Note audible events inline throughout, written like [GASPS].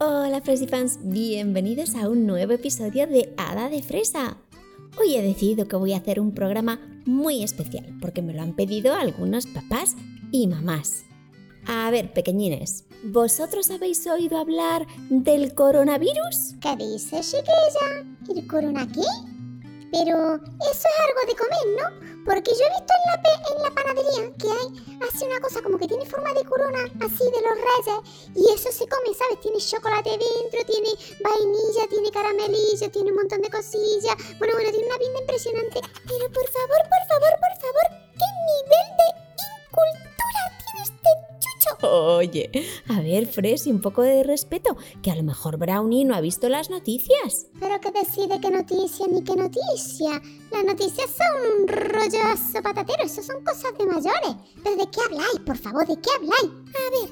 Hola Fresifans, bienvenidos a un nuevo episodio de Hada de Fresa. Hoy he decidido que voy a hacer un programa muy especial porque me lo han pedido algunos papás y mamás. A ver, pequeñines, ¿vosotros habéis oído hablar del coronavirus? ¿Qué dices, chiquilla? ¿El corona qué? Pero eso es algo de comer, ¿no? Porque yo he visto en la, en la panadería que hay, hace una cosa como que tiene forma de corona, así de los reyes, y eso se come, ¿sabes? Tiene chocolate dentro, tiene vainilla, tiene caramelillo, tiene un montón de cosillas. Bueno, bueno, tiene una pinta impresionante. Pero por favor, por favor, por favor, ¿qué nivel de incultura tiene este chucho? Oye, a ver, Fres, y un poco de respeto, que a lo mejor Brownie no ha visto las noticias. Pero que decide qué noticia ni qué noticia. Las noticias son un rollazo patatero, eso son cosas de mayores. ¿Pero de qué habláis, por favor? ¿De qué habláis? A ver,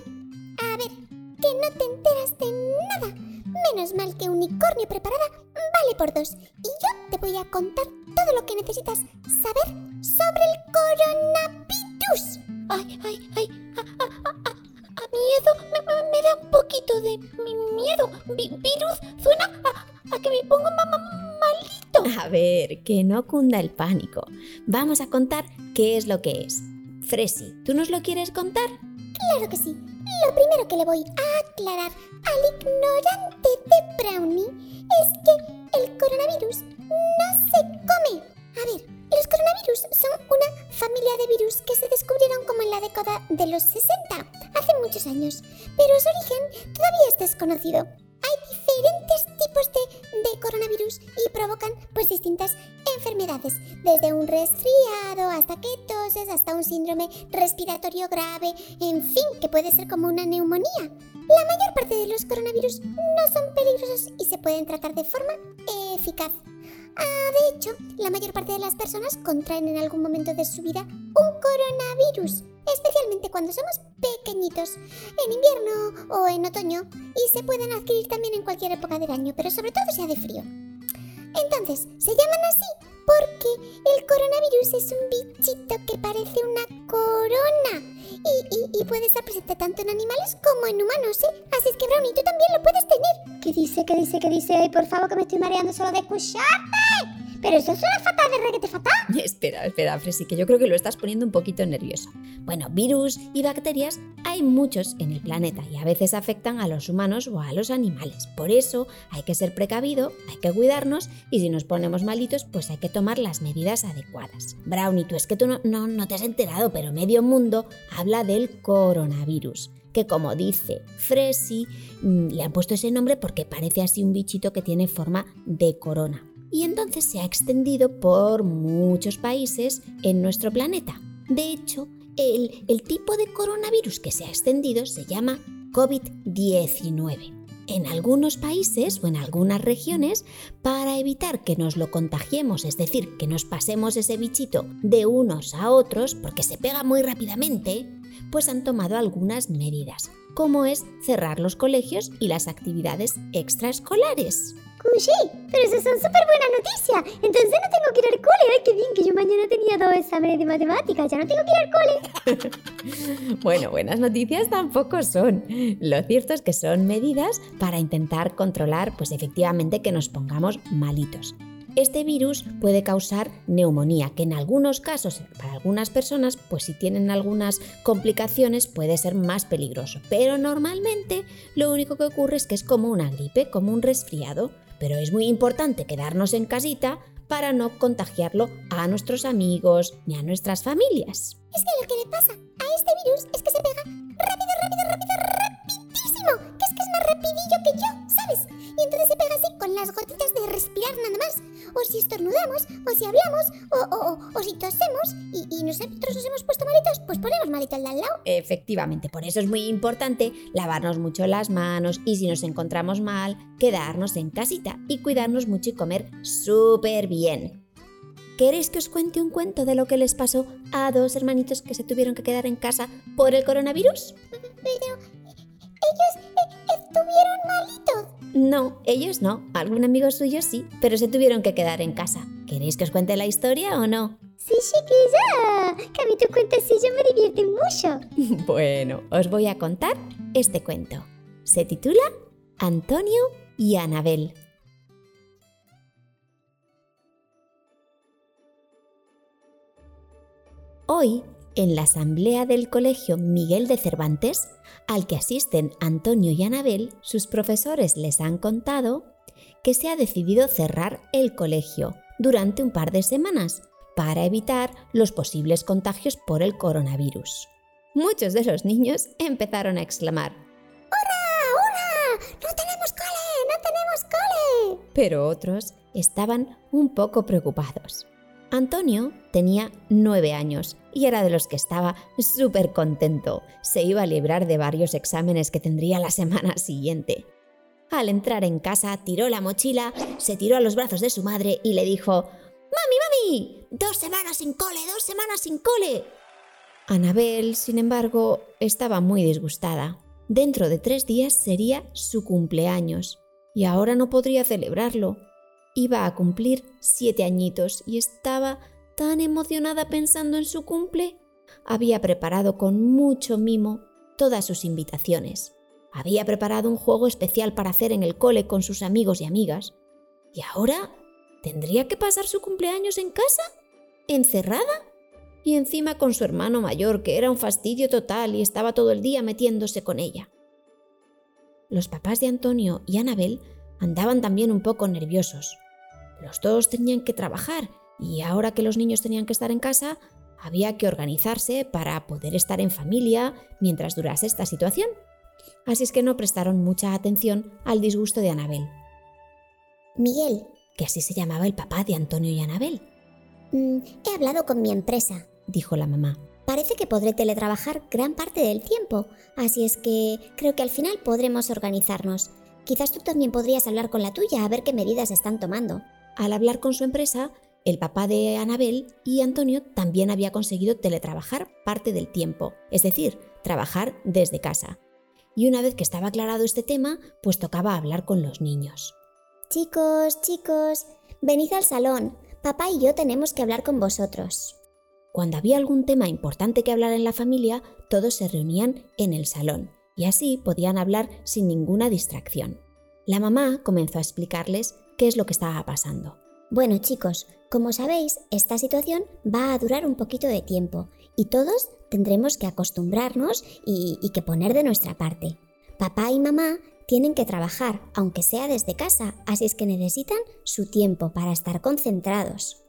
a ver, que no te enteras de nada. Menos mal que unicornio preparada vale por dos. Y yo te voy a contar todo lo que necesitas saber sobre el coronavirus. Ay, ay, ay, miedo, me, me- me da un poquito de mi- miedo. Vi- virus suena a, a que me pongo ma- ma- malito. A ver, que no cunda el pánico. Vamos a contar qué es lo que es. Fresi, ¿tú nos lo quieres contar? Claro que sí. Lo primero que le voy a aclarar al ignorante de Brownie es que el coronavirus no se come. A ver, los coronavirus son una familia de virus que se descubrieron como en la década de los 60, hace muchos años, pero su origen todavía es desconocido. Hay diferentes tipos de, de coronavirus y provocan pues distintas enfermedades, desde un resfriado hasta que hasta un síndrome respiratorio grave, en fin, que puede ser como una neumonía. La mayor parte de los coronavirus no son peligrosos y se pueden tratar de forma eficaz. Ah, de hecho, la mayor parte de las personas contraen en algún momento de su vida un coronavirus, especialmente cuando somos pequeñitos, en invierno o en otoño, y se pueden adquirir también en cualquier época del año, pero sobre todo si hace frío. Entonces, se llaman así porque el coronavirus es un bichito que parece una corona y, y- y puede estar presente tanto en animales como en humanos, ¿eh? Así es que, Brownie, tú también lo puedes tener. ¿Qué dice, qué dice, qué dice? Ay, por favor, que me estoy mareando solo de escucharte. Pero eso suena fatal de reguete fatal. [LAUGHS] Espera, espera, Fresi, que yo creo que lo estás poniendo un poquito nervioso. Bueno, virus y bacterias hay muchos en el planeta y a veces afectan a los humanos o a los animales. Por eso hay que ser precavido, hay que cuidarnos y si nos ponemos malitos, pues hay que tomar las medidas adecuadas. Brownie, tú es que tú no, no, no te has enterado, pero medio mundo habla del coronavirus que como dice Fresi, mm, le han puesto ese nombre porque parece así un bichito que tiene forma de corona y entonces se ha extendido por muchos países en nuestro planeta. De hecho, el, tipo de coronavirus que se ha extendido se llama COVID-19. En algunos países o en algunas regiones, para evitar que nos lo contagiemos, es decir, que nos pasemos ese bichito de unos a otros, porque se pega muy rápidamente, pues han tomado algunas medidas, como es cerrar los colegios y las actividades extraescolares. Cushi, pero eso son súper buenas noticias. Entonces no tengo que ir al cole. Ay, qué bien, que yo mañana tenía dos exámenes de matemáticas. Ya no tengo que ir al cole. [LAUGHS] Bueno, buenas noticias tampoco son. Lo cierto es que son medidas para intentar controlar, pues efectivamente, que nos pongamos malitos. Este virus puede causar neumonía, que en algunos casos, para algunas personas, pues si tienen algunas complicaciones puede ser más peligroso. Pero normalmente lo único que ocurre es que es como una gripe, como un resfriado. Pero es muy importante quedarnos en casita para no contagiarlo a nuestros amigos ni a nuestras familias. Es que lo que le pasa a este virus es que se pega Efectivamente, por eso es muy importante lavarnos mucho las manos y si nos encontramos mal, quedarnos en casita y cuidarnos mucho y comer súper bien. ¿Queréis que os cuente un cuento de lo que les pasó a dos hermanitos que se tuvieron que quedar en casa por el coronavirus? Pero ellos eh, estuvieron malitos. No, ellos no. Algún amigo suyo sí, pero se tuvieron que quedar en casa. ¿Queréis que os cuente la historia o no? Sí, chiquilla. Que a mí tu cuentecillo me divierte mucho. [LAUGHS] Bueno, os voy a contar este cuento. Se titula Antonio y Anabel. Hoy, en la asamblea del Colegio Miguel de Cervantes, al que asisten Antonio y Anabel, sus profesores les han contado que se ha decidido cerrar el colegio durante un par de semanas para evitar los posibles contagios por el coronavirus. Muchos de los niños empezaron a exclamar ¡Hurra! ¡Hurra! ¡No tenemos cole! ¡No tenemos cole! Pero otros estaban un poco preocupados. Antonio tenía nueve años y era de los que estaba súper contento. Se iba a librar de varios exámenes que tendría la semana siguiente. Al entrar en casa, tiró la mochila, se tiró a los brazos de su madre y le dijo, ¡Mami, mami! ¡Dos semanas sin cole! ¡Dos semanas sin cole! Anabel, sin embargo, estaba muy disgustada. Dentro de tres días sería su cumpleaños y ahora no podría celebrarlo. Iba a cumplir siete añitos y estaba tan emocionada pensando en su cumple. Había preparado con mucho mimo todas sus invitaciones. Había preparado un juego especial para hacer en el cole con sus amigos y amigas. ¿Y ahora tendría que pasar su cumpleaños en casa? ¿Encerrada? Y encima con su hermano mayor, que era un fastidio total y estaba todo el día metiéndose con ella. Los papás de Antonio y Anabel andaban también un poco nerviosos. Los dos tenían que trabajar y ahora que los niños tenían que estar en casa, había que organizarse para poder estar en familia mientras durase esta situación. Así es que no prestaron mucha atención al disgusto de Anabel. Miguel, que así se llamaba el papá de Antonio y Anabel. mm, he hablado con mi empresa. dijo la mamá. Parece que podré teletrabajar gran parte del tiempo, así es que creo que al final podremos organizarnos. Quizás tú también podrías hablar con la tuya a ver qué medidas están tomando. Al hablar con su empresa, el papá de Anabel y Antonio también había conseguido teletrabajar parte del tiempo, es decir, trabajar desde casa. Y una vez que estaba aclarado este tema, pues tocaba hablar con los niños. Chicos, chicos, venid al salón. Papá y yo tenemos que hablar con vosotros. Cuando había algún tema importante que hablar en la familia, todos se reunían en el salón y así podían hablar sin ninguna distracción. La mamá comenzó a explicarles qué es lo que estaba pasando. Bueno, chicos, como sabéis, esta situación va a durar un poquito de tiempo y todos tendremos que acostumbrarnos y, y que poner de nuestra parte. Papá y mamá tienen que trabajar, aunque sea desde casa, así es que necesitan su tiempo para estar concentrados.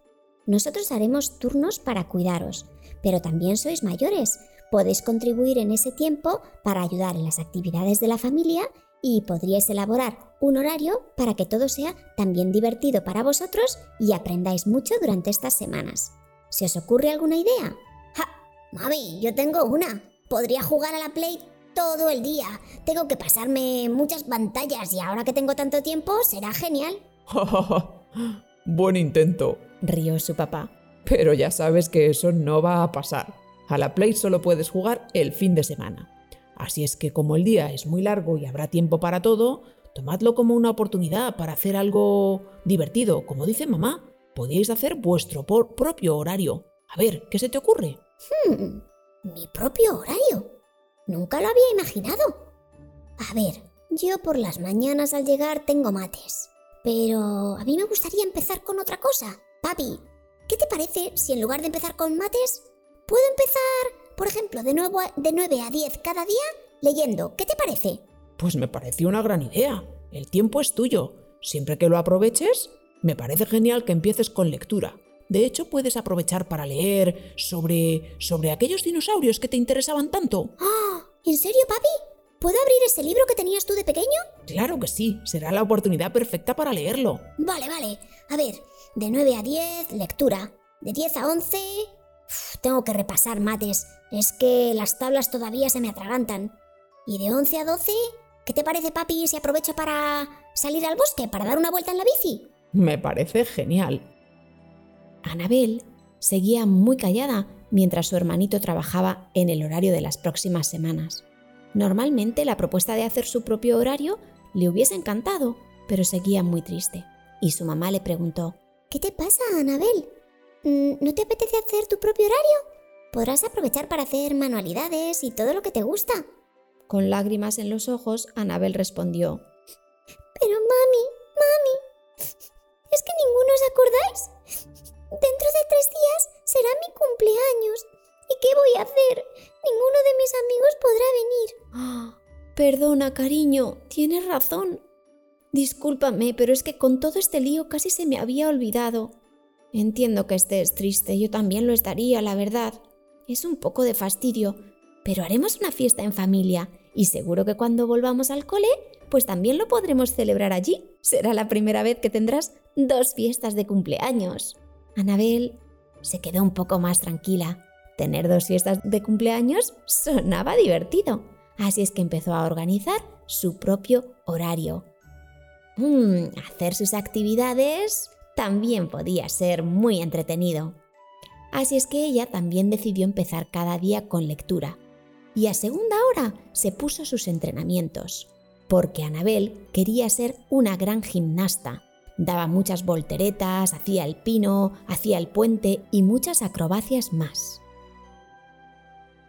Nosotros haremos turnos para cuidaros, pero también sois mayores. Podéis contribuir en ese tiempo para ayudar en las actividades de la familia y podríais elaborar un horario para que todo sea también divertido para vosotros y aprendáis mucho durante estas semanas. ¿Se os ocurre alguna idea? ¡Ja! Mami, yo tengo una. Podría jugar a la Play todo el día. Tengo que pasarme muchas pantallas y ahora que tengo tanto tiempo será genial. [LAUGHS] Buen intento, Rió su papá. pero ya sabes que eso no va a pasar. A la Play solo puedes jugar el fin de semana. Así es que como el día es muy largo y habrá tiempo para todo, tomadlo como una oportunidad para hacer algo divertido. Como dice mamá, podéis hacer vuestro por- propio horario. A ver, ¿qué se te ocurre? Hmm, mi propio horario. Nunca lo había imaginado. A ver, yo por las mañanas al llegar tengo mates. Pero a mí me gustaría empezar con otra cosa. Papi, ¿qué te parece si en lugar de empezar con mates, puedo empezar, por ejemplo, de, nuevo de 9 a 10 cada día leyendo? ¿Qué te parece? Pues me pareció una gran idea. El tiempo es tuyo. Siempre que lo aproveches, me parece genial que empieces con lectura. De hecho, puedes aprovechar para leer sobre sobre aquellos dinosaurios que te interesaban tanto. ¡Ah! ¿En serio, papi? ¿Puedo abrir ese libro que tenías tú de pequeño? Claro que sí, será la oportunidad perfecta para leerlo. Vale, vale. A ver, de 9 a 10, lectura. De 10 a 11, uf, tengo que repasar mates. Es que las tablas todavía se me atragantan. Y de 11 a 12, ¿qué te parece, papi, si aprovecho para salir al bosque, para dar una vuelta en la bici? Me parece genial. Anabel seguía muy callada mientras su hermanito trabajaba en el horario de las próximas semanas. Normalmente la propuesta de hacer su propio horario le hubiese encantado, pero seguía muy triste. Y su mamá le preguntó, ¿Qué te pasa, Anabel? Mm, ¿No te apetece hacer tu propio horario? Podrás aprovechar para hacer manualidades y todo lo que te gusta. con lágrimas en los ojos, Anabel respondió, Mami, mami, ¿es que ninguno os acordáis? Dentro de tres días será mi cumpleaños. ¿Y qué voy a hacer? Ninguno de mis amigos podrá venir. [GASPS] Perdona, cariño, tienes razón. Discúlpame, pero es que con todo este lío casi se me había olvidado. Entiendo que estés triste, yo también lo estaría, la verdad. Es un poco de fastidio, pero haremos una fiesta en familia y seguro que cuando volvamos al cole, pues también lo podremos celebrar allí. Será la primera vez que tendrás dos fiestas de cumpleaños. Anabel se quedó un poco más tranquila. Tener dos fiestas de cumpleaños sonaba divertido, así es que empezó a organizar su propio horario. Mm, hacer sus actividades también podía ser muy entretenido. Así es que ella también decidió empezar cada día con lectura. Y a segunda hora se puso sus entrenamientos, porque Anabel quería ser una gran gimnasta. Daba muchas volteretas, hacía el pino, hacía el puente y muchas acrobacias más.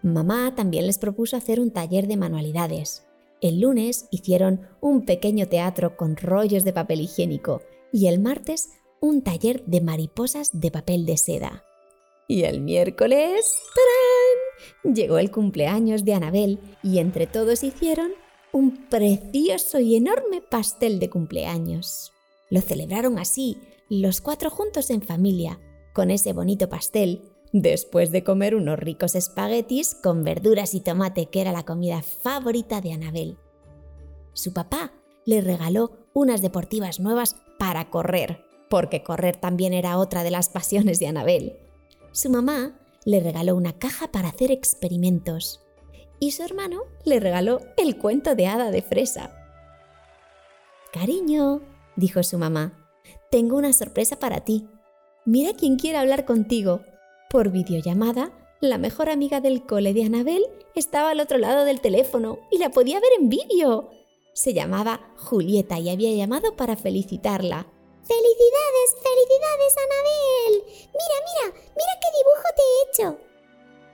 Mamá también les propuso hacer un taller de manualidades. El lunes hicieron un pequeño teatro con rollos de papel higiénico y el martes un taller de mariposas de papel de seda. Y el miércoles ¡tarán! llegó el cumpleaños de Anabel y entre todos hicieron un precioso y enorme pastel de cumpleaños. Lo celebraron así, los cuatro juntos en familia, con ese bonito pastel, después de comer unos ricos espaguetis con verduras y tomate, que era la comida favorita de Anabel. Su papá le regaló unas deportivas nuevas para correr, porque correr también era otra de las pasiones de Anabel. Su mamá le regaló una caja para hacer experimentos y su hermano le regaló el cuento de hada de fresa. Cariño, dijo su mamá, tengo una sorpresa para ti. Mira quién quiere hablar contigo. Por videollamada, la mejor amiga del cole de Anabel estaba al otro lado del teléfono y la podía ver en vídeo. Se llamaba Julieta y había llamado para felicitarla. ¡Felicidades, felicidades, Anabel! Mira, mira, mira qué dibujo te he hecho.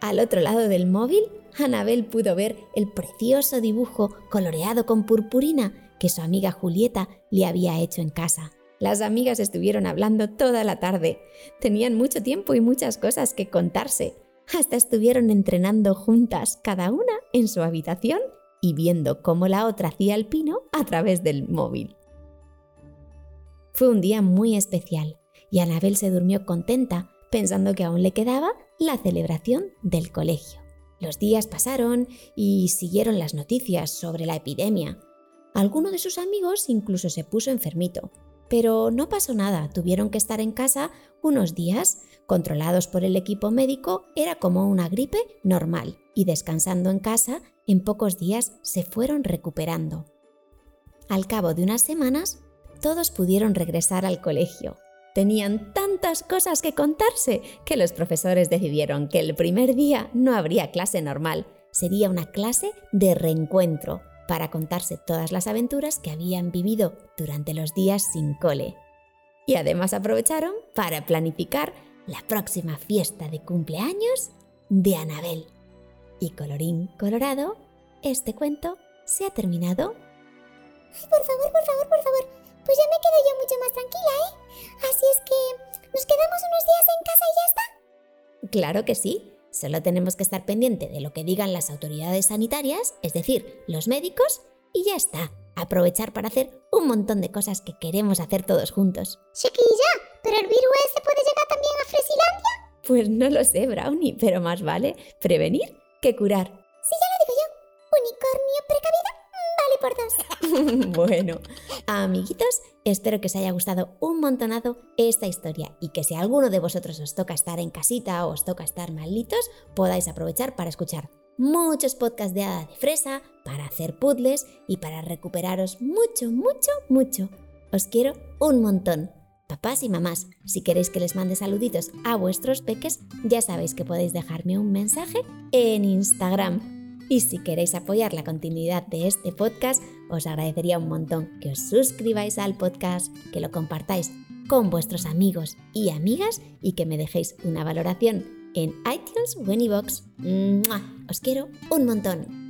Al otro lado del móvil, Anabel pudo ver el precioso dibujo coloreado con purpurina que su amiga Julieta le había hecho en casa. Las amigas estuvieron hablando toda la tarde. Tenían mucho tiempo y muchas cosas que contarse. Hasta estuvieron entrenando juntas, cada una en su habitación y viendo cómo la otra hacía el pino a través del móvil. Fue un día muy especial y Anabel se durmió contenta pensando que aún le quedaba la celebración del colegio. Los días pasaron y siguieron las noticias sobre la epidemia. Alguno de sus amigos incluso se puso enfermito. Pero no pasó nada, tuvieron que estar en casa unos días, controlados por el equipo médico, era como una gripe normal, y descansando en casa, en pocos días se fueron recuperando. Al cabo de unas semanas, todos pudieron regresar al colegio. Tenían tantas cosas que contarse que los profesores decidieron que el primer día no habría clase normal, sería una clase de reencuentro para contarse todas las aventuras que habían vivido durante los días sin cole. Y además aprovecharon para planificar la próxima fiesta de cumpleaños de Anabel. Y colorín colorado, este cuento se ha terminado. por favor, por favor, por favor, pues ya me quedo yo mucho más tranquila, ¿eh? Así es que nos quedamos unos días en casa y ya está. Claro que sí. Solo tenemos que estar pendiente de lo que digan las autoridades sanitarias, es decir, los médicos, y ya está. Aprovechar para hacer un montón de cosas que queremos hacer todos juntos. Chiquilla, ¿pero el virus ese puede llegar también a Fresilandia? Pues no lo sé, Brownie, pero más vale prevenir que curar. [LAUGHS] bueno, amiguitos, espero que os haya gustado un montonazo esta historia y que si alguno de vosotros os toca estar en casita o os toca estar malitos, podáis aprovechar para escuchar muchos podcasts de hada de fresa, para hacer puzzles y para recuperaros mucho, mucho, mucho. Os quiero un montón. Papás y mamás, si queréis que les mande saluditos a vuestros peques, ya sabéis que podéis dejarme un mensaje en Instagram y si queréis apoyar la continuidad de este podcast, os agradecería un montón que os suscribáis al podcast, que lo compartáis con vuestros amigos y amigas y que me dejéis una valoración en iTunes o en iVoox. Os quiero un montón.